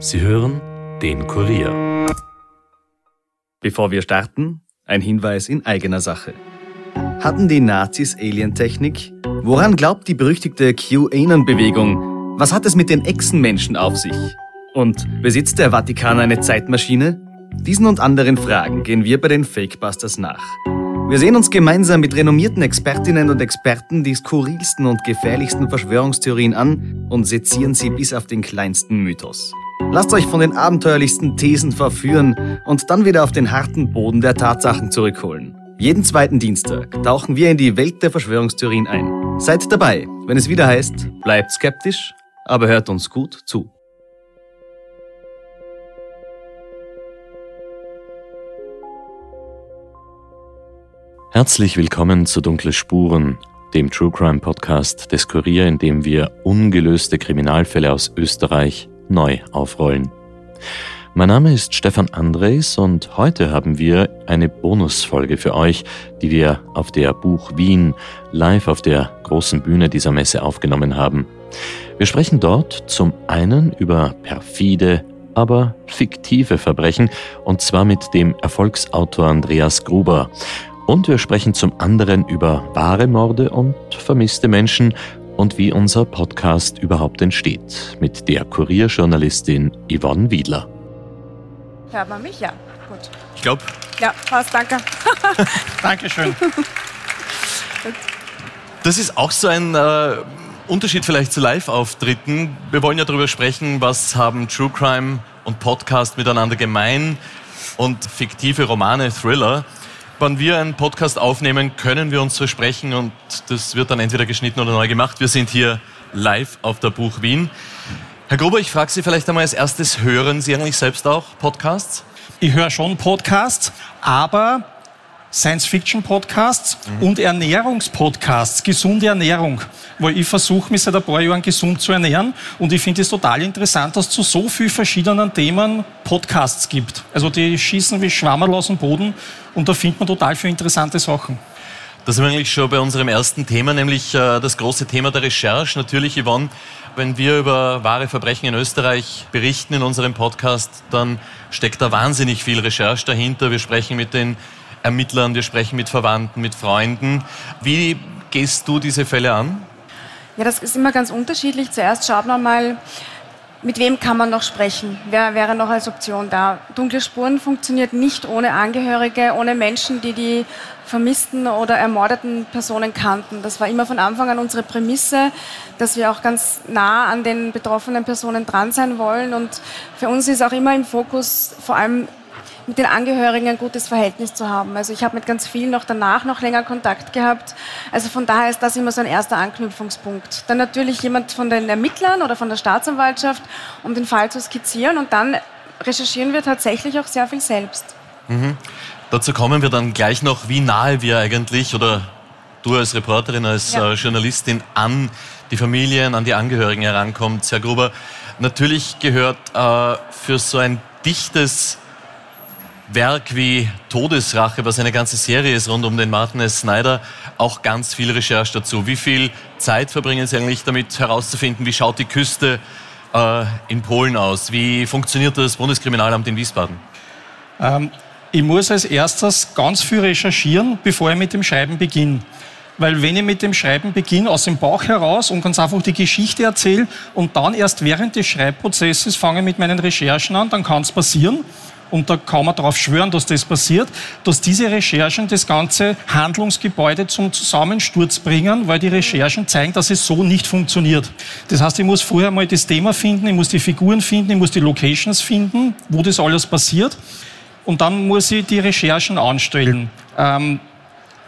Sie hören den Kurier. Bevor wir starten, ein Hinweis in eigener Sache. Hatten die Nazis Alientechnik? Woran glaubt die berüchtigte QAnon-Bewegung? Was hat es mit den Echsenmenschen auf sich? Und besitzt der Vatikan eine Zeitmaschine? Diesen und anderen Fragen gehen wir bei den Fakebusters nach. Wir sehen uns gemeinsam mit renommierten Expertinnen und Experten die skurrilsten und gefährlichsten Verschwörungstheorien an und sezieren sie bis auf den kleinsten Mythos. Lasst euch von den abenteuerlichsten Thesen verführen und dann wieder auf den harten Boden der Tatsachen zurückholen. Jeden zweiten Dienstag tauchen wir in die Welt der Verschwörungstheorien ein. Seid dabei, wenn es wieder heißt, bleibt skeptisch, aber hört uns gut zu. Herzlich willkommen zu Dunkle Spuren, dem True Crime Podcast des Kurier, in dem wir ungelöste Kriminalfälle aus Österreich neu aufrollen. Mein Name ist Stefan Andres und heute haben wir eine Bonusfolge für euch, die wir auf der Buch Wien live auf der großen Bühne dieser Messe aufgenommen haben. Wir sprechen dort zum einen über perfide, aber fiktive Verbrechen und zwar mit dem Erfolgsautor Andreas Gruber. Und wir sprechen zum anderen über wahre Morde und vermisste Menschen und wie unser Podcast überhaupt entsteht mit der Kurierjournalistin Yvonne Wiedler. Hört man mich? Ja, gut. Ich glaube. Ja, passt, danke. Dankeschön. Das ist auch so ein äh, Unterschied vielleicht zu Live-Auftritten. Wir wollen ja darüber sprechen, was haben True Crime und Podcast miteinander gemein und fiktive Romane, Thriller. Wann wir einen Podcast aufnehmen, können wir uns versprechen und das wird dann entweder geschnitten oder neu gemacht. Wir sind hier live auf der Buch Wien. Herr Gruber, ich frage Sie vielleicht einmal als erstes, hören Sie eigentlich selbst auch Podcasts? Ich höre schon Podcasts, aber Science-Fiction-Podcasts mhm. und Ernährungspodcasts, gesunde Ernährung. Weil ich versuche, mich seit ein paar Jahren gesund zu ernähren und ich finde es total interessant, dass es zu so vielen verschiedenen Themen Podcasts gibt. Also die schießen wie Schwammerl aus dem Boden und da findet man total viele interessante Sachen. Da sind wir eigentlich schon bei unserem ersten Thema, nämlich äh, das große Thema der Recherche. Natürlich, Yvonne, wenn wir über wahre Verbrechen in Österreich berichten in unserem Podcast, dann steckt da wahnsinnig viel Recherche dahinter. Wir sprechen mit den Ermittlern, wir sprechen mit Verwandten, mit Freunden. Wie gehst du diese Fälle an? Ja, das ist immer ganz unterschiedlich. Zuerst schaut man mal, mit wem kann man noch sprechen? Wer wäre noch als Option da? Dunkle Spuren funktioniert nicht ohne Angehörige, ohne Menschen, die die vermissten oder ermordeten Personen kannten. Das war immer von Anfang an unsere Prämisse, dass wir auch ganz nah an den betroffenen Personen dran sein wollen. Und für uns ist auch immer im Fokus vor allem mit den Angehörigen ein gutes Verhältnis zu haben. Also ich habe mit ganz vielen noch danach noch länger Kontakt gehabt. Also von daher ist das immer so ein erster Anknüpfungspunkt. Dann natürlich jemand von den Ermittlern oder von der Staatsanwaltschaft, um den Fall zu skizzieren und dann recherchieren wir tatsächlich auch sehr viel selbst. Mhm. Dazu kommen wir dann gleich noch, wie nahe wir eigentlich oder du als Reporterin, als ja. äh, Journalistin an die Familien, an die Angehörigen herankommt. Herr Gruber, natürlich gehört äh, für so ein dichtes Werk wie Todesrache, was eine ganze Serie ist rund um den Martin S. Snyder, auch ganz viel Recherche dazu. Wie viel Zeit verbringen Sie eigentlich damit herauszufinden, wie schaut die Küste äh, in Polen aus? Wie funktioniert das Bundeskriminalamt in Wiesbaden? Ähm, ich muss als erstes ganz viel recherchieren, bevor ich mit dem Schreiben beginne. Weil wenn ich mit dem Schreiben beginne, aus dem Bauch heraus und ganz einfach die Geschichte erzähle und dann erst während des Schreibprozesses fange mit meinen Recherchen an, dann kann es passieren, und da kann man darauf schwören, dass das passiert, dass diese Recherchen das ganze Handlungsgebäude zum Zusammensturz bringen, weil die Recherchen zeigen, dass es so nicht funktioniert. Das heißt, ich muss vorher mal das Thema finden, ich muss die Figuren finden, ich muss die Locations finden, wo das alles passiert. Und dann muss ich die Recherchen anstellen. Ähm,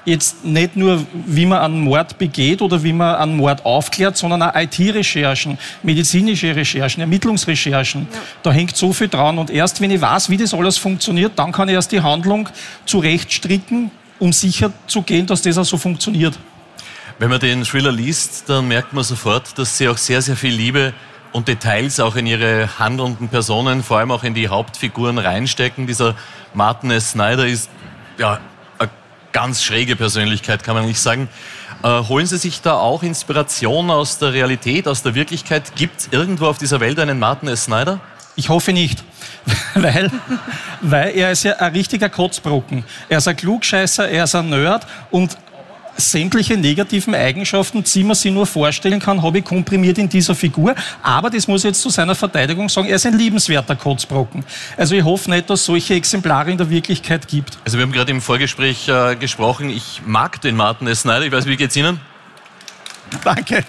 jetzt nicht nur, wie man einen Mord begeht oder wie man einen Mord aufklärt, sondern auch IT-Recherchen, medizinische Recherchen, Ermittlungsrecherchen. Ja. Da hängt so viel dran. Und erst wenn ich weiß, wie das alles funktioniert, dann kann ich erst die Handlung zurechtstricken, um sicher zu gehen, dass das auch so funktioniert. Wenn man den Thriller liest, dann merkt man sofort, dass sie auch sehr, sehr viel Liebe und Details auch in ihre handelnden Personen, vor allem auch in die Hauptfiguren reinstecken. Dieser Martin S. Snyder ist ja ganz schräge Persönlichkeit, kann man nicht sagen. Äh, holen Sie sich da auch Inspiration aus der Realität, aus der Wirklichkeit? Gibt es irgendwo auf dieser Welt einen Martin S. Snyder? Ich hoffe nicht. weil, weil er ist ja ein richtiger Kotzbrocken. Er ist ein Klugscheißer, er ist ein Nerd und sämtliche negativen Eigenschaften, die man sich nur vorstellen kann, habe ich komprimiert in dieser Figur. Aber das muss ich jetzt zu seiner Verteidigung sagen, er ist ein liebenswerter Kotzbrocken. Also ich hoffe nicht, dass es solche Exemplare in der Wirklichkeit gibt. Also wir haben gerade im Vorgespräch äh, gesprochen, ich mag den Martin S. Snyder. Ich weiß, wie geht's Ihnen? Danke.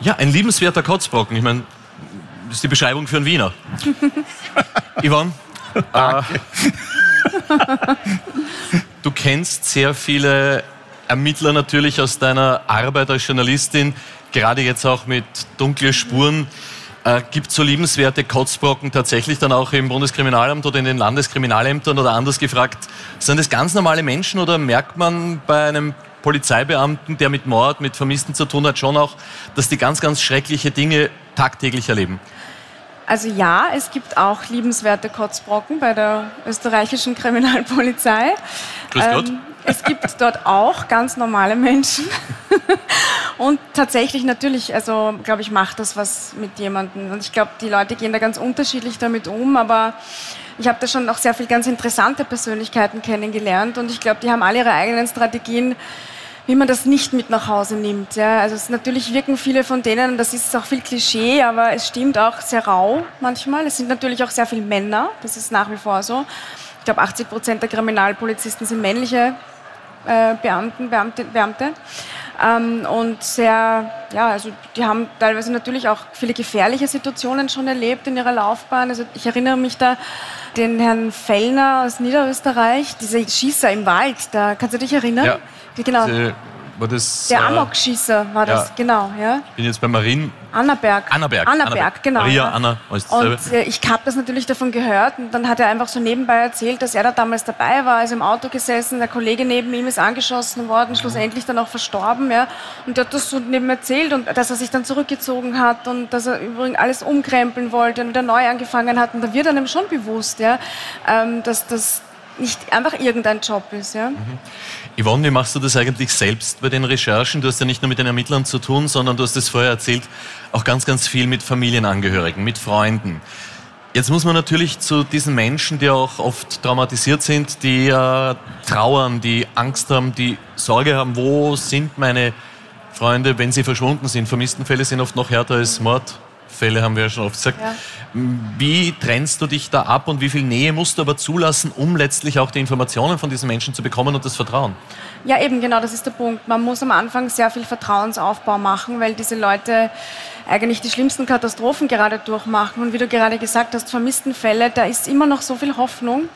Ja, ein liebenswerter Kotzbrocken. Ich meine, das ist die Beschreibung für einen Wiener. Yvonne? Äh, du kennst sehr viele Ermittler natürlich aus deiner Arbeit als Journalistin, gerade jetzt auch mit dunklen Spuren. Äh, Gibt es so liebenswerte Kotzbrocken tatsächlich dann auch im Bundeskriminalamt oder in den Landeskriminalämtern oder anders gefragt, sind das ganz normale Menschen oder merkt man bei einem Polizeibeamten, der mit Mord, mit Vermissten zu tun hat, schon auch, dass die ganz, ganz schreckliche Dinge tagtäglich erleben? Also ja, es gibt auch liebenswerte Kotzbrocken bei der österreichischen Kriminalpolizei. Grüß Gott. Ähm, es gibt dort auch ganz normale Menschen. und tatsächlich natürlich, also glaube ich, macht das was mit jemandem. Und ich glaube, die Leute gehen da ganz unterschiedlich damit um, aber ich habe da schon auch sehr viele ganz interessante Persönlichkeiten kennengelernt und ich glaube, die haben alle ihre eigenen Strategien, wie man das nicht mit nach Hause nimmt. Ja. Also es, natürlich wirken viele von denen, das ist auch viel Klischee, aber es stimmt auch sehr rau manchmal. Es sind natürlich auch sehr viele Männer, das ist nach wie vor so. Ich glaube, 80 Prozent der Kriminalpolizisten sind männliche äh, Beamten, Beamte. Beamte. Ähm, und sehr, ja, also die haben teilweise natürlich auch viele gefährliche Situationen schon erlebt in ihrer Laufbahn. Also ich erinnere mich da den Herrn Fellner aus Niederösterreich, dieser Schießer im Wald, da kannst du dich erinnern? Ja. Genau. Diese, war das, der äh, Amokschießer war das, ja. genau. Ja. Ich bin jetzt bei Marien. Annaberg. Annaberg. Annaberg, genau. Maria, ja. Anna, alles Und äh, ich habe das natürlich davon gehört und dann hat er einfach so nebenbei erzählt, dass er da damals dabei war, ist im Auto gesessen, der Kollege neben ihm ist angeschossen worden, schlussendlich dann auch verstorben, ja. Und er hat das so neben erzählt und dass er sich dann zurückgezogen hat und dass er übrigens alles umkrempeln wollte und wieder neu angefangen hat. Und da wird einem schon bewusst, ja, ähm, dass das nicht einfach irgendein Job ist, ja. Mhm. Yvonne, wie machst du das eigentlich selbst bei den Recherchen? Du hast ja nicht nur mit den Ermittlern zu tun, sondern du hast es vorher erzählt, auch ganz, ganz viel mit Familienangehörigen, mit Freunden. Jetzt muss man natürlich zu diesen Menschen, die auch oft traumatisiert sind, die äh, trauern, die Angst haben, die Sorge haben, wo sind meine Freunde, wenn sie verschwunden sind. Vermisstenfälle sind oft noch härter als Mordfälle, haben wir ja schon oft gesagt. Ja. Wie trennst du dich da ab und wie viel Nähe musst du aber zulassen, um letztlich auch die Informationen von diesen Menschen zu bekommen und das Vertrauen? Ja, eben genau, das ist der Punkt. Man muss am Anfang sehr viel Vertrauensaufbau machen, weil diese Leute eigentlich die schlimmsten Katastrophen gerade durchmachen. Und wie du gerade gesagt hast, vermissten Fälle, da ist immer noch so viel Hoffnung.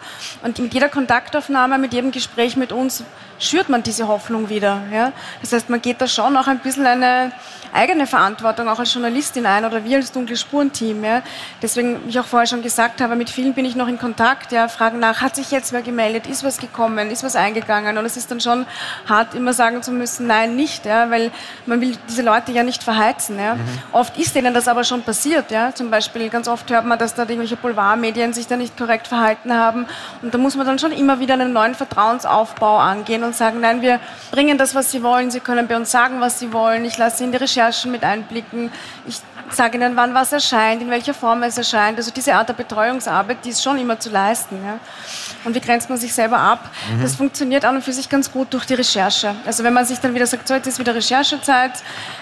Und mit jeder Kontaktaufnahme, mit jedem Gespräch mit uns schürt man diese Hoffnung wieder. Ja? Das heißt, man geht da schon auch ein bisschen eine eigene Verantwortung auch als Journalistin ein oder wir als dunkle Spurenteam. Ja? Deswegen, wie ich auch vorher schon gesagt habe, mit vielen bin ich noch in Kontakt, ja, fragen nach, hat sich jetzt wer gemeldet, ist was gekommen, ist was eingegangen und es ist dann schon hart, immer sagen zu müssen, nein, nicht, ja, weil man will diese Leute ja nicht verheizen. Ja? Mhm. Oft ist denen das aber schon passiert. Ja? Zum Beispiel, ganz oft hört man, dass da irgendwelche Boulevardmedien sich da nicht korrekt verhalten haben und da muss man dann schon immer wieder einen neuen Vertrauensaufbau angehen und sagen, nein, wir bringen das, was sie wollen, sie können bei uns sagen, was sie wollen, ich lasse sie in die Recherchen mit einblicken, ich sage ihnen, wann was erscheint, in welcher Form es erscheint. Also diese Art der Betreuungsarbeit, die ist schon immer zu leisten. Ja. Und wie grenzt man sich selber ab? Mhm. Das funktioniert an und für sich ganz gut durch die Recherche. Also wenn man sich dann wieder sagt, so jetzt ist wieder Recherchezeit,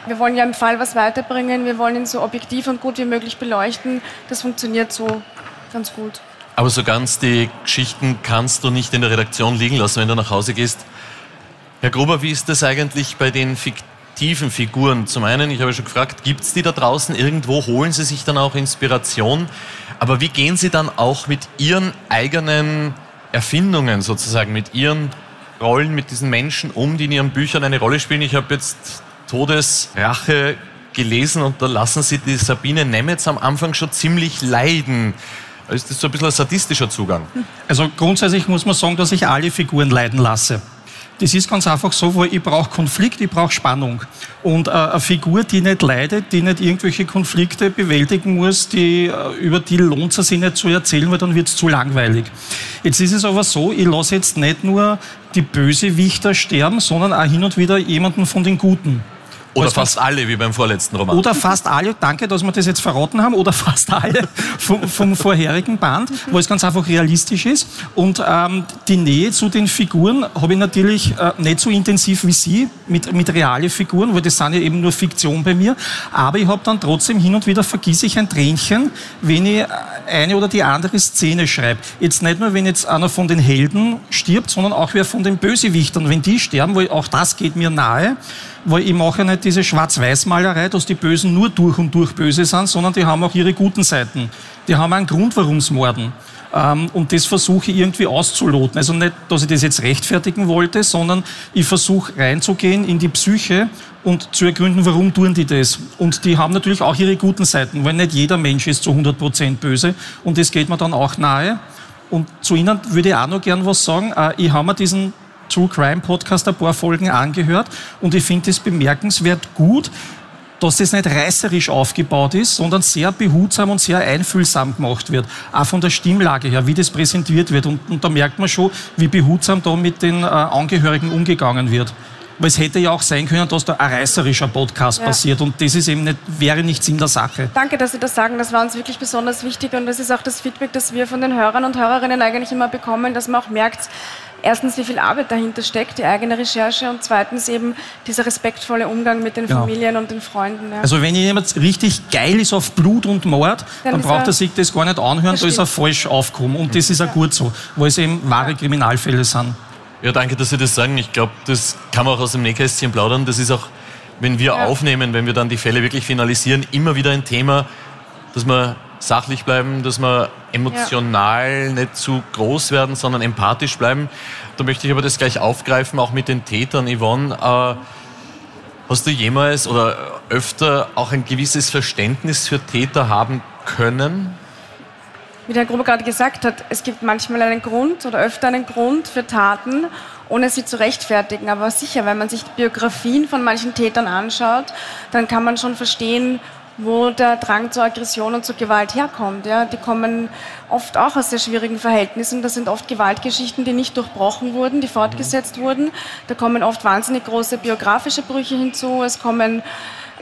wir wollen ja im Fall was weiterbringen, wir wollen ihn so objektiv und gut wie möglich beleuchten, das funktioniert so ganz gut. Aber so ganz die Geschichten kannst du nicht in der Redaktion liegen lassen, wenn du nach Hause gehst. Herr Gruber, wie ist das eigentlich bei den fiktiven Figuren? Zum einen, ich habe schon gefragt, gibt es die da draußen irgendwo? Holen Sie sich dann auch Inspiration? Aber wie gehen Sie dann auch mit Ihren eigenen Erfindungen sozusagen, mit Ihren Rollen, mit diesen Menschen um, die in Ihren Büchern eine Rolle spielen? Ich habe jetzt Todesrache gelesen und da lassen Sie die Sabine Nemetz am Anfang schon ziemlich leiden. Ist das so ein bisschen ein sadistischer Zugang? Also grundsätzlich muss man sagen, dass ich alle Figuren leiden lasse. Das ist ganz einfach so, weil ich brauche Konflikt, ich brauche Spannung. Und äh, eine Figur, die nicht leidet, die nicht irgendwelche Konflikte bewältigen muss, die, äh, über die lohnt es sich nicht zu erzählen, weil dann wird es zu langweilig. Jetzt ist es aber so, ich lasse jetzt nicht nur die Bösewichter sterben, sondern auch hin und wieder jemanden von den Guten. Oder fast alle, wie beim vorletzten Roman. Oder fast alle, danke, dass wir das jetzt verraten haben, oder fast alle vom, vom vorherigen Band, wo es ganz einfach realistisch ist. Und ähm, die Nähe zu den Figuren habe ich natürlich äh, nicht so intensiv wie Sie mit, mit reale Figuren, weil das sind ja eben nur Fiktion bei mir. Aber ich habe dann trotzdem hin und wieder vergisse ich ein Tränchen, wenn ich eine oder die andere Szene schreibe. Jetzt nicht nur, wenn jetzt einer von den Helden stirbt, sondern auch wer von den Bösewichtern, wenn die sterben, weil auch das geht mir nahe weil ich mache nicht diese Schwarz-Weiß-Malerei, dass die Bösen nur durch und durch böse sind, sondern die haben auch ihre guten Seiten. Die haben einen Grund, warum sie morden. Ähm, und das versuche ich irgendwie auszuloten. Also nicht, dass ich das jetzt rechtfertigen wollte, sondern ich versuche reinzugehen in die Psyche und zu ergründen, warum tun die das. Und die haben natürlich auch ihre guten Seiten, weil nicht jeder Mensch ist zu 100 Prozent böse. Und das geht mir dann auch nahe. Und zu Ihnen würde ich auch noch gern was sagen. Äh, ich habe mir diesen True Crime Podcast ein paar Folgen angehört und ich finde es bemerkenswert gut, dass das nicht reißerisch aufgebaut ist, sondern sehr behutsam und sehr einfühlsam gemacht wird. Auch von der Stimmlage her, wie das präsentiert wird. Und, und da merkt man schon, wie behutsam da mit den äh, Angehörigen umgegangen wird. Weil es hätte ja auch sein können, dass da ein reißerischer Podcast ja. passiert und das ist eben nicht, wäre nicht Sinn der Sache. Danke, dass Sie das sagen. Das war uns wirklich besonders wichtig und das ist auch das Feedback, das wir von den Hörern und Hörerinnen eigentlich immer bekommen, dass man auch merkt, erstens, wie viel Arbeit dahinter steckt, die eigene Recherche und zweitens eben dieser respektvolle Umgang mit den genau. Familien und den Freunden. Ja. Also wenn jemand richtig geil ist auf Blut und Mord, dann, dann braucht er sich das gar nicht anhören, da ist er falsch aufgekommen und das ist auch gut so, weil es eben wahre Kriminalfälle sind. Ja, danke, dass Sie das sagen. Ich glaube, das kann man auch aus dem Nähkästchen plaudern. Das ist auch, wenn wir ja. aufnehmen, wenn wir dann die Fälle wirklich finalisieren, immer wieder ein Thema, dass man sachlich bleiben, dass wir emotional ja. nicht zu groß werden, sondern empathisch bleiben. Da möchte ich aber das gleich aufgreifen, auch mit den Tätern. Yvonne, äh, hast du jemals oder öfter auch ein gewisses Verständnis für Täter haben können? Wie der Gruber gerade gesagt hat, es gibt manchmal einen Grund oder öfter einen Grund für Taten, ohne sie zu rechtfertigen. Aber sicher, wenn man sich Biografien von manchen Tätern anschaut, dann kann man schon verstehen, wo der Drang zur Aggression und zur Gewalt herkommt. Ja. Die kommen oft auch aus sehr schwierigen Verhältnissen. Das sind oft Gewaltgeschichten, die nicht durchbrochen wurden, die fortgesetzt mhm. wurden. Da kommen oft wahnsinnig große biografische Brüche hinzu. Es kommen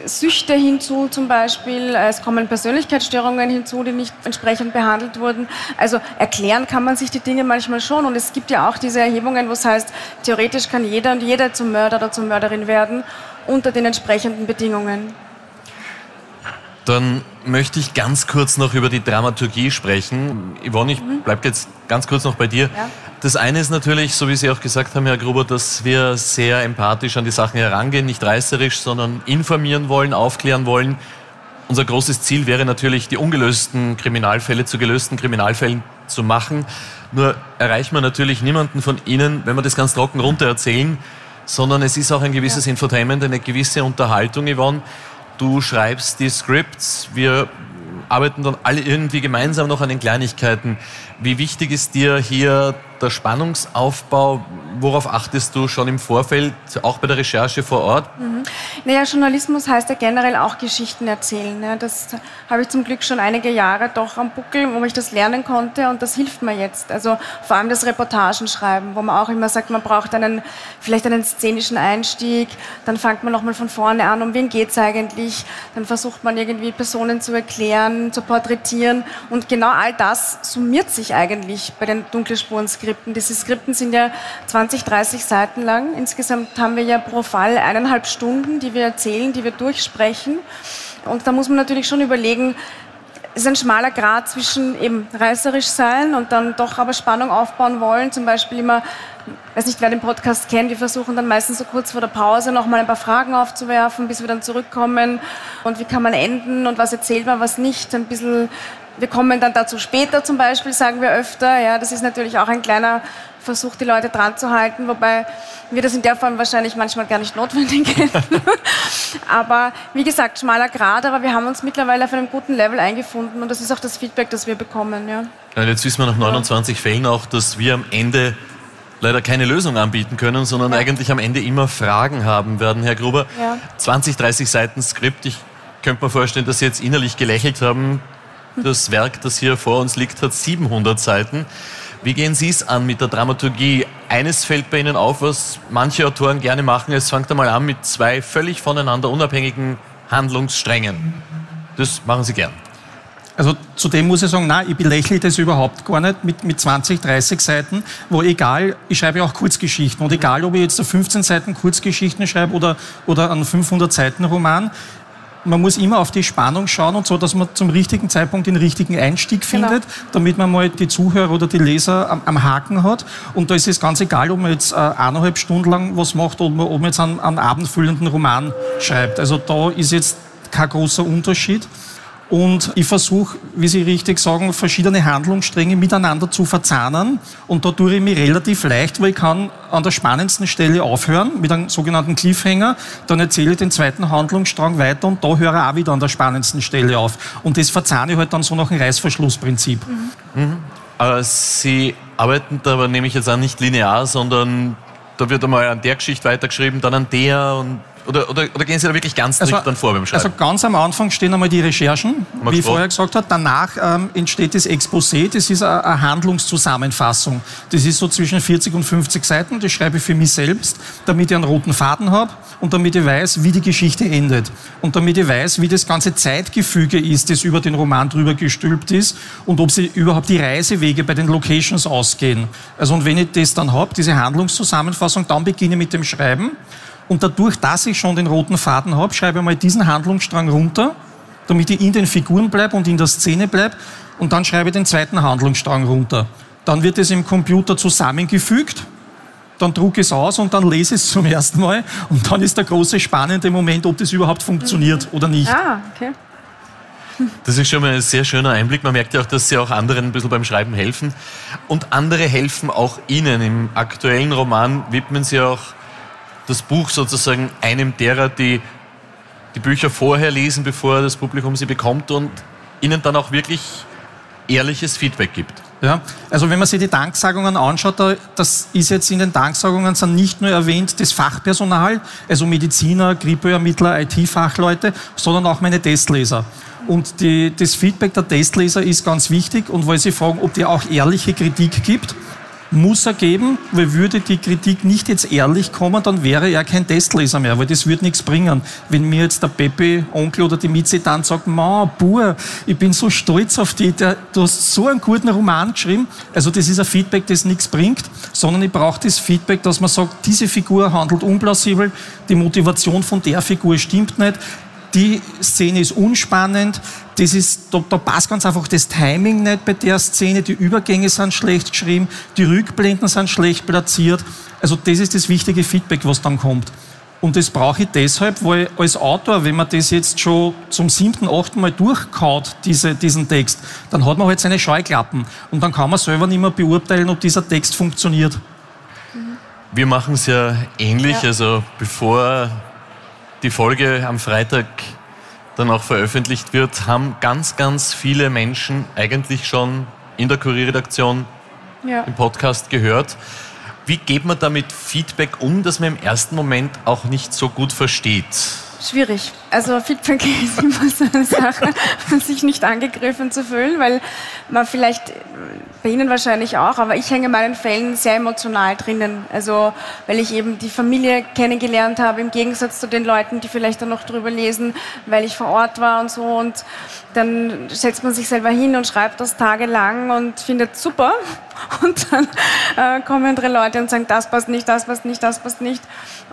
Süchte hinzu zum Beispiel, es kommen Persönlichkeitsstörungen hinzu, die nicht entsprechend behandelt wurden. Also erklären kann man sich die Dinge manchmal schon und es gibt ja auch diese Erhebungen, wo es heißt, theoretisch kann jeder und jede zum Mörder oder zur Mörderin werden unter den entsprechenden Bedingungen. Dann möchte ich ganz kurz noch über die Dramaturgie sprechen. Yvonne, ich mhm. bleibe jetzt ganz kurz noch bei dir. Ja. Das eine ist natürlich, so wie Sie auch gesagt haben, Herr Gruber, dass wir sehr empathisch an die Sachen herangehen, nicht reißerisch, sondern informieren wollen, aufklären wollen. Unser großes Ziel wäre natürlich, die ungelösten Kriminalfälle zu gelösten Kriminalfällen zu machen. Nur erreicht man natürlich niemanden von Ihnen, wenn wir das ganz trocken runter erzählen, sondern es ist auch ein gewisses ja. Infotainment, eine gewisse Unterhaltung, Yvonne. Du schreibst die Scripts, wir arbeiten dann alle irgendwie gemeinsam noch an den Kleinigkeiten. Wie wichtig ist dir hier der Spannungsaufbau? Worauf achtest du schon im Vorfeld, auch bei der Recherche vor Ort? Mhm. Naja, Journalismus heißt ja generell auch Geschichten erzählen. Ja, das habe ich zum Glück schon einige Jahre doch am Buckel, wo ich das lernen konnte und das hilft mir jetzt. Also vor allem das Reportagen schreiben, wo man auch immer sagt, man braucht einen, vielleicht einen szenischen Einstieg, dann fängt man nochmal von vorne an, um wen geht es eigentlich, dann versucht man irgendwie Personen zu erklären, zu porträtieren und genau all das summiert sich eigentlich bei den Dunkelspuren-Skripten. Diese Skripten sind ja 20, 30 Seiten lang. Insgesamt haben wir ja pro Fall eineinhalb Stunden, die wir erzählen, die wir durchsprechen. Und da muss man natürlich schon überlegen, es ist ein schmaler Grad zwischen eben reißerisch sein und dann doch aber Spannung aufbauen wollen. Zum Beispiel immer, weiß nicht, wer den Podcast kennt, wir versuchen dann meistens so kurz vor der Pause noch mal ein paar Fragen aufzuwerfen, bis wir dann zurückkommen. Und wie kann man enden und was erzählt man, was nicht. Ein bisschen wir kommen dann dazu später zum Beispiel, sagen wir öfter. Ja, das ist natürlich auch ein kleiner Versuch, die Leute dran zu halten, wobei wir das in der Form wahrscheinlich manchmal gar nicht notwendig hätten. aber wie gesagt, schmaler Grad, aber wir haben uns mittlerweile auf einem guten Level eingefunden und das ist auch das Feedback, das wir bekommen. Ja. ja jetzt wissen wir nach 29 ja. Fällen auch, dass wir am Ende leider keine Lösung anbieten können, sondern ja. eigentlich am Ende immer Fragen haben werden, Herr Gruber. Ja. 20, 30 Seiten Skript. Ich könnte mir vorstellen, dass Sie jetzt innerlich gelächelt haben. Das Werk, das hier vor uns liegt, hat 700 Seiten. Wie gehen Sie es an mit der Dramaturgie? eines fällt bei Ihnen auf, was manche Autoren gerne machen. Es fängt einmal an mit zwei völlig voneinander unabhängigen Handlungssträngen. Das machen Sie gern. Also zudem muss ich sagen, nein, ich belächle das überhaupt gar nicht mit, mit 20, 30 Seiten, wo egal, ich schreibe auch Kurzgeschichten und egal, ob ich jetzt 15 Seiten Kurzgeschichten schreibe oder, oder einen 500 Seiten Roman, man muss immer auf die Spannung schauen und so, dass man zum richtigen Zeitpunkt den richtigen Einstieg genau. findet, genau. damit man mal die Zuhörer oder die Leser am, am, Haken hat. Und da ist es ganz egal, ob man jetzt äh, eineinhalb Stunden lang was macht oder ob man jetzt einen, einen abendfüllenden Roman schreibt. Also da ist jetzt kein großer Unterschied. Und ich versuche, wie Sie richtig sagen, verschiedene Handlungsstränge miteinander zu verzahnen. Und da tue ich mich relativ leicht, weil ich kann an der spannendsten Stelle aufhören mit einem sogenannten Cliffhanger. Dann erzähle ich den zweiten Handlungsstrang weiter und da höre ich auch wieder an der spannendsten Stelle auf. Und das verzahne ich halt dann so nach dem Reißverschlussprinzip. Mhm. Mhm. Aber Sie arbeiten da aber nämlich jetzt auch nicht linear, sondern da wird einmal an der Geschichte weitergeschrieben, dann an der und oder, oder, oder gehen Sie da wirklich ganz also, dann vor beim Schreiben? Also ganz am Anfang stehen einmal die Recherchen, Max wie ich vorher gesagt habe. Danach ähm, entsteht das Exposé, das ist eine, eine Handlungszusammenfassung. Das ist so zwischen 40 und 50 Seiten, das schreibe ich für mich selbst, damit ich einen roten Faden habe und damit ich weiß, wie die Geschichte endet. Und damit ich weiß, wie das ganze Zeitgefüge ist, das über den Roman drüber gestülpt ist und ob sie überhaupt die Reisewege bei den Locations ausgehen. Also und wenn ich das dann habe, diese Handlungszusammenfassung, dann beginne ich mit dem Schreiben. Und dadurch, dass ich schon den roten Faden habe, schreibe ich mal diesen Handlungsstrang runter, damit ich in den Figuren bleibe und in der Szene bleibe. Und dann schreibe ich den zweiten Handlungsstrang runter. Dann wird es im Computer zusammengefügt. Dann drucke ich es aus und dann lese ich es zum ersten Mal. Und dann ist der große spannende Moment, ob das überhaupt funktioniert oder nicht. Ah, okay. Das ist schon mal ein sehr schöner Einblick. Man merkt ja auch, dass Sie auch anderen ein bisschen beim Schreiben helfen. Und andere helfen auch Ihnen. Im aktuellen Roman widmen Sie auch das Buch sozusagen einem derer, die die Bücher vorher lesen, bevor das Publikum sie bekommt und ihnen dann auch wirklich ehrliches Feedback gibt. Ja, also wenn man sich die Danksagungen anschaut, das ist jetzt in den Danksagungen sind nicht nur erwähnt das Fachpersonal, also Mediziner, Grippeermittler, IT-Fachleute, sondern auch meine Testleser. Und die, das Feedback der Testleser ist ganz wichtig und weil sie fragen, ob die auch ehrliche Kritik gibt muss er geben, weil würde die Kritik nicht jetzt ehrlich kommen, dann wäre er kein Testleser mehr, weil das würde nichts bringen. Wenn mir jetzt der Pepe, Onkel oder die Mitzi dann sagt, Ma, Bur, ich bin so stolz auf dich, der, du hast so einen guten Roman geschrieben. Also das ist ein Feedback, das nichts bringt, sondern ich brauche das Feedback, dass man sagt, diese Figur handelt unplausibel, die Motivation von der Figur stimmt nicht, die Szene ist unspannend, das ist, da, da, passt ganz einfach das Timing nicht bei der Szene, die Übergänge sind schlecht geschrieben, die Rückblenden sind schlecht platziert. Also das ist das wichtige Feedback, was dann kommt. Und das brauche ich deshalb, weil als Autor, wenn man das jetzt schon zum siebten, achten Mal durchkaut, diese, diesen Text, dann hat man halt seine Scheuklappen. Und dann kann man selber nicht mehr beurteilen, ob dieser Text funktioniert. Wir machen es ja ähnlich. Ja. Also bevor die Folge am Freitag dann auch veröffentlicht wird, haben ganz, ganz viele Menschen eigentlich schon in der Kurierredaktion ja. im Podcast gehört. Wie geht man damit Feedback um, das man im ersten Moment auch nicht so gut versteht? Schwierig. Also Feedback ist immer so eine Sache, sich nicht angegriffen zu fühlen, weil man vielleicht bei Ihnen wahrscheinlich auch, aber ich hänge in meinen Fällen sehr emotional drinnen. Also, weil ich eben die Familie kennengelernt habe, im Gegensatz zu den Leuten, die vielleicht dann noch drüber lesen, weil ich vor Ort war und so. Und dann setzt man sich selber hin und schreibt das tagelang und findet super. Und dann äh, kommen andere Leute und sagen, das passt nicht, das passt nicht, das passt nicht.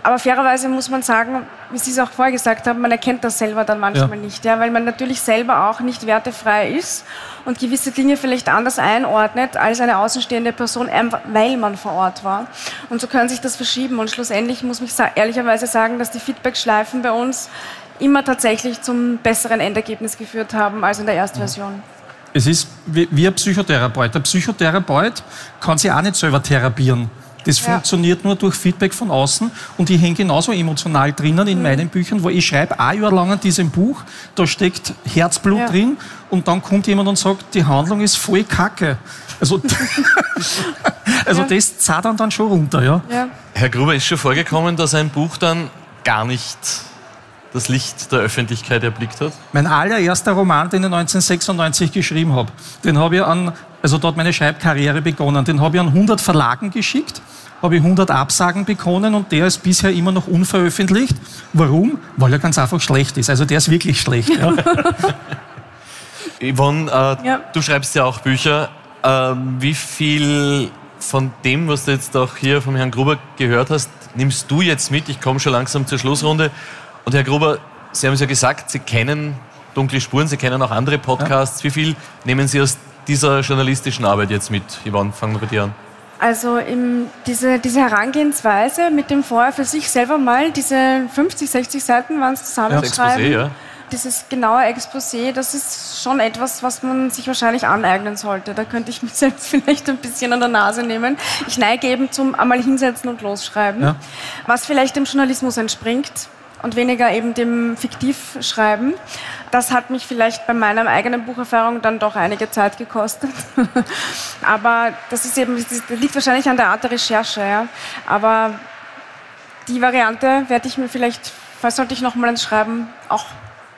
Aber fairerweise muss man sagen, wie Sie es auch vorher gesagt haben, man erkennt das selber dann manchmal ja. nicht, ja, weil man natürlich selber auch nicht wertefrei ist und gewisse Dinge vielleicht anders einordnet als eine außenstehende Person, weil man vor Ort war. Und so kann sich das verschieben. Und schlussendlich muss ich ehrlicherweise sagen, dass die Feedback-Schleifen bei uns immer tatsächlich zum besseren Endergebnis geführt haben als in der Erstversion. Es ist wie ein Psychotherapeut. Der Psychotherapeut kann sich auch nicht selber therapieren. Das ja. funktioniert nur durch Feedback von außen und ich hänge genauso emotional drinnen in mhm. meinen Büchern, wo ich schreibe ein Jahr lang an diesem Buch, da steckt Herzblut ja. drin und dann kommt jemand und sagt, die Handlung ist voll Kacke. Also, also ja. das zahlt dann, dann schon runter. Ja. Herr Gruber, ist schon vorgekommen, dass ein Buch dann gar nicht das Licht der Öffentlichkeit erblickt hat? Mein allererster Roman, den ich 1996 geschrieben habe, den habe ich an, also dort meine Schreibkarriere begonnen, den habe ich an 100 Verlagen geschickt habe ich 100 Absagen bekommen und der ist bisher immer noch unveröffentlicht. Warum? Weil er ganz einfach schlecht ist. Also der ist wirklich schlecht. Ja. Yvonne, äh, ja. du schreibst ja auch Bücher. Äh, wie viel von dem, was du jetzt auch hier vom Herrn Gruber gehört hast, nimmst du jetzt mit? Ich komme schon langsam zur Schlussrunde. Und Herr Gruber, Sie haben es ja gesagt, Sie kennen Dunkle Spuren, Sie kennen auch andere Podcasts. Ja. Wie viel nehmen Sie aus dieser journalistischen Arbeit jetzt mit? Yvonne, fangen wir bei dir an. Also diese, diese Herangehensweise mit dem vorher für sich selber mal diese 50, 60 Seiten waren es zusammenschreiben. Ja, Exposé, ja. Dieses genaue Exposé, das ist schon etwas, was man sich wahrscheinlich aneignen sollte. Da könnte ich mich selbst vielleicht ein bisschen an der Nase nehmen. Ich neige eben zum einmal hinsetzen und losschreiben, ja. was vielleicht dem Journalismus entspringt und weniger eben dem Fiktivschreiben. Das hat mich vielleicht bei meiner eigenen Bucherfahrung dann doch einige Zeit gekostet. Aber das ist eben, das liegt wahrscheinlich an der Art der Recherche. Ja. Aber die Variante werde ich mir vielleicht, falls sollte ich nochmal ins Schreiben, auch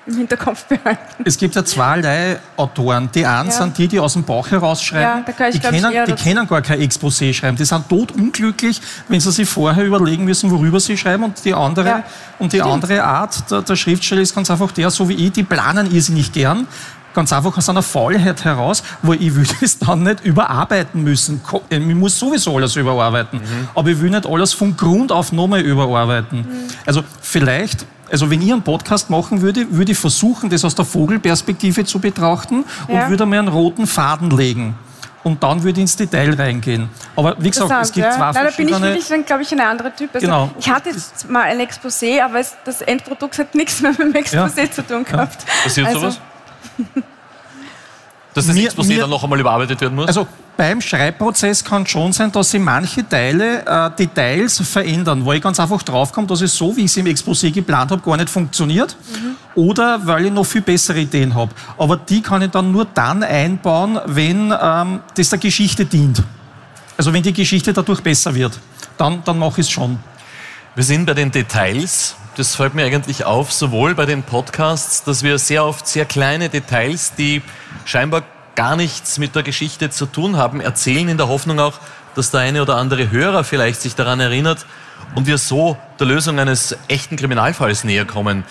im Hinterkopf behalten. Es gibt ja zweierlei Autoren. Die einen ja. sind die, die aus dem Bauch herausschreiben. Ja, da kann ich, die, kennen, ich, die kennen gar kein Exposé schreiben. Die sind totunglücklich, wenn sie sich vorher überlegen müssen, worüber sie schreiben. Und die andere, ja. und die andere Art der, der Schriftsteller ist ganz einfach der, so wie ich, die planen irrsinnig gern ganz einfach aus einer Faulheit heraus, wo ich würde es dann nicht überarbeiten müssen. Ich muss sowieso alles überarbeiten, mhm. aber ich will nicht alles von Grund auf nochmal überarbeiten. Mhm. Also vielleicht also wenn ich einen Podcast machen würde, würde ich versuchen, das aus der Vogelperspektive zu betrachten ja. und würde mir einen roten Faden legen. Und dann würde ich ins Detail reingehen. Aber wie gesagt, es gibt ja. zwei Nein, da bin ich wirklich, glaube ich, ein anderer Typ. Also genau. Ich hatte jetzt mal ein Exposé, aber es, das Endprodukt hat nichts mehr mit dem Exposé ja. zu tun gehabt. Ja. Passiert also. sowas? Dass das mir, Exposé mir, dann noch einmal überarbeitet werden muss? Also beim Schreibprozess kann schon sein, dass sie manche Teile, äh, Details verändern, wo ich ganz einfach draufkomme, dass es so, wie ich es im Exposé geplant habe, gar nicht funktioniert. Mhm. Oder weil ich noch viel bessere Ideen habe. Aber die kann ich dann nur dann einbauen, wenn ähm, das der Geschichte dient. Also wenn die Geschichte dadurch besser wird, dann, dann mache ich es schon. Wir sind bei den Details. Das fällt mir eigentlich auf, sowohl bei den Podcasts, dass wir sehr oft sehr kleine Details, die scheinbar gar nichts mit der Geschichte zu tun haben, erzählen in der Hoffnung auch, dass der eine oder andere Hörer vielleicht sich daran erinnert und wir so der Lösung eines echten Kriminalfalls näher kommen.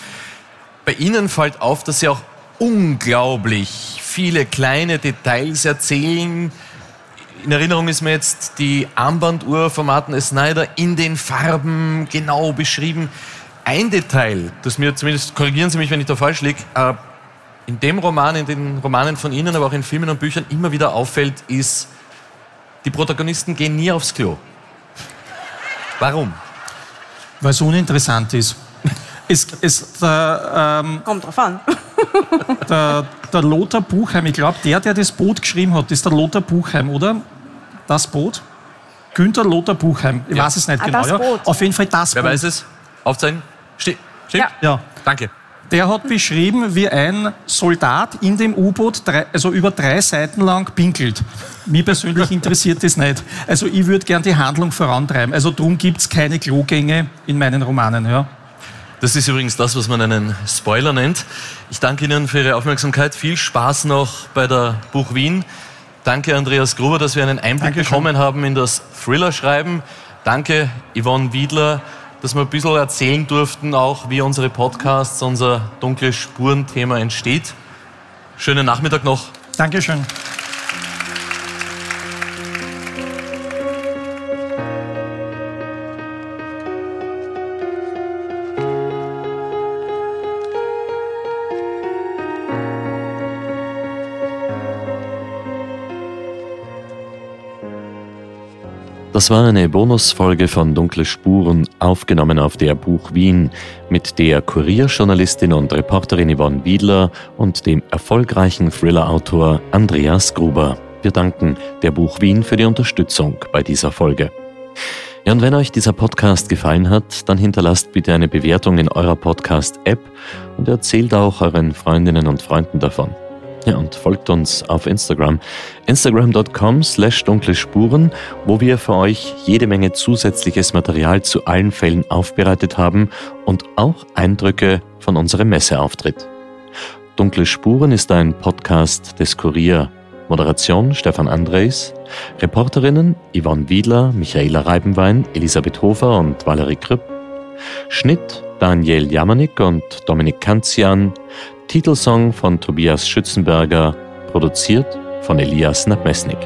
Bei Ihnen fällt auf, dass Sie auch unglaublich viele kleine Details erzählen. In Erinnerung ist mir jetzt die Armbanduhr von Martin S. Snyder in den Farben genau beschrieben. Ein Detail, das mir zumindest, korrigieren Sie mich, wenn ich da falsch liege, äh, in dem Roman, in den Romanen von Ihnen, aber auch in Filmen und Büchern immer wieder auffällt, ist, die Protagonisten gehen nie aufs Klo. Warum? Weil es uninteressant ist. Es, es, der, ähm, Kommt drauf an. der, der Lothar Buchheim, ich glaube, der, der das Boot geschrieben hat, ist der Lothar Buchheim, oder? Das Boot? Günther Lothar Buchheim. Ich ja. weiß es nicht ah, genau. Ja. Auf jeden Fall das Wer Boot. Wer weiß es? Aufzeigen? Ste stimmt? Ja. ja. Danke. Der hat beschrieben, wie ein Soldat in dem U-Boot also über drei Seiten lang pinkelt. Mir persönlich interessiert das nicht. Also ich würde gern die Handlung vorantreiben. Also darum gibt es keine Klogänge in meinen Romanen. Ja. Das ist übrigens das, was man einen Spoiler nennt. Ich danke Ihnen für Ihre Aufmerksamkeit. Viel Spaß noch bei der Buch Wien. Danke Andreas Gruber, dass wir einen Einblick Dankeschön. bekommen haben in das Thriller-Schreiben. Danke Yvonne Wiedler dass wir ein bisschen erzählen durften, auch wie unsere Podcasts, unser dunkle Spuren-Thema entsteht. Schönen Nachmittag noch. Dankeschön. Das war eine Bonusfolge von Dunkle Spuren, aufgenommen auf der Buch Wien mit der Kurierjournalistin und Reporterin Yvonne Wiedler und dem erfolgreichen Thriller-Autor Andreas Gruber. Wir danken der Buch Wien für die Unterstützung bei dieser Folge. Ja, und wenn euch dieser Podcast gefallen hat, dann hinterlasst bitte eine Bewertung in eurer Podcast-App und erzählt auch euren Freundinnen und Freunden davon. Und folgt uns auf Instagram. Instagram.com slash dunkle Spuren, wo wir für euch jede Menge zusätzliches Material zu allen Fällen aufbereitet haben und auch Eindrücke von unserem Messeauftritt. Dunkle Spuren ist ein Podcast des Kurier. Moderation Stefan Andres, Reporterinnen Yvonne Wiedler, Michaela Reibenwein, Elisabeth Hofer und Valerie Kripp, Schnitt Daniel Jamanik und Dominik Kanzian, Titelsong von Tobias Schützenberger, produziert von Elias Nabmesnik.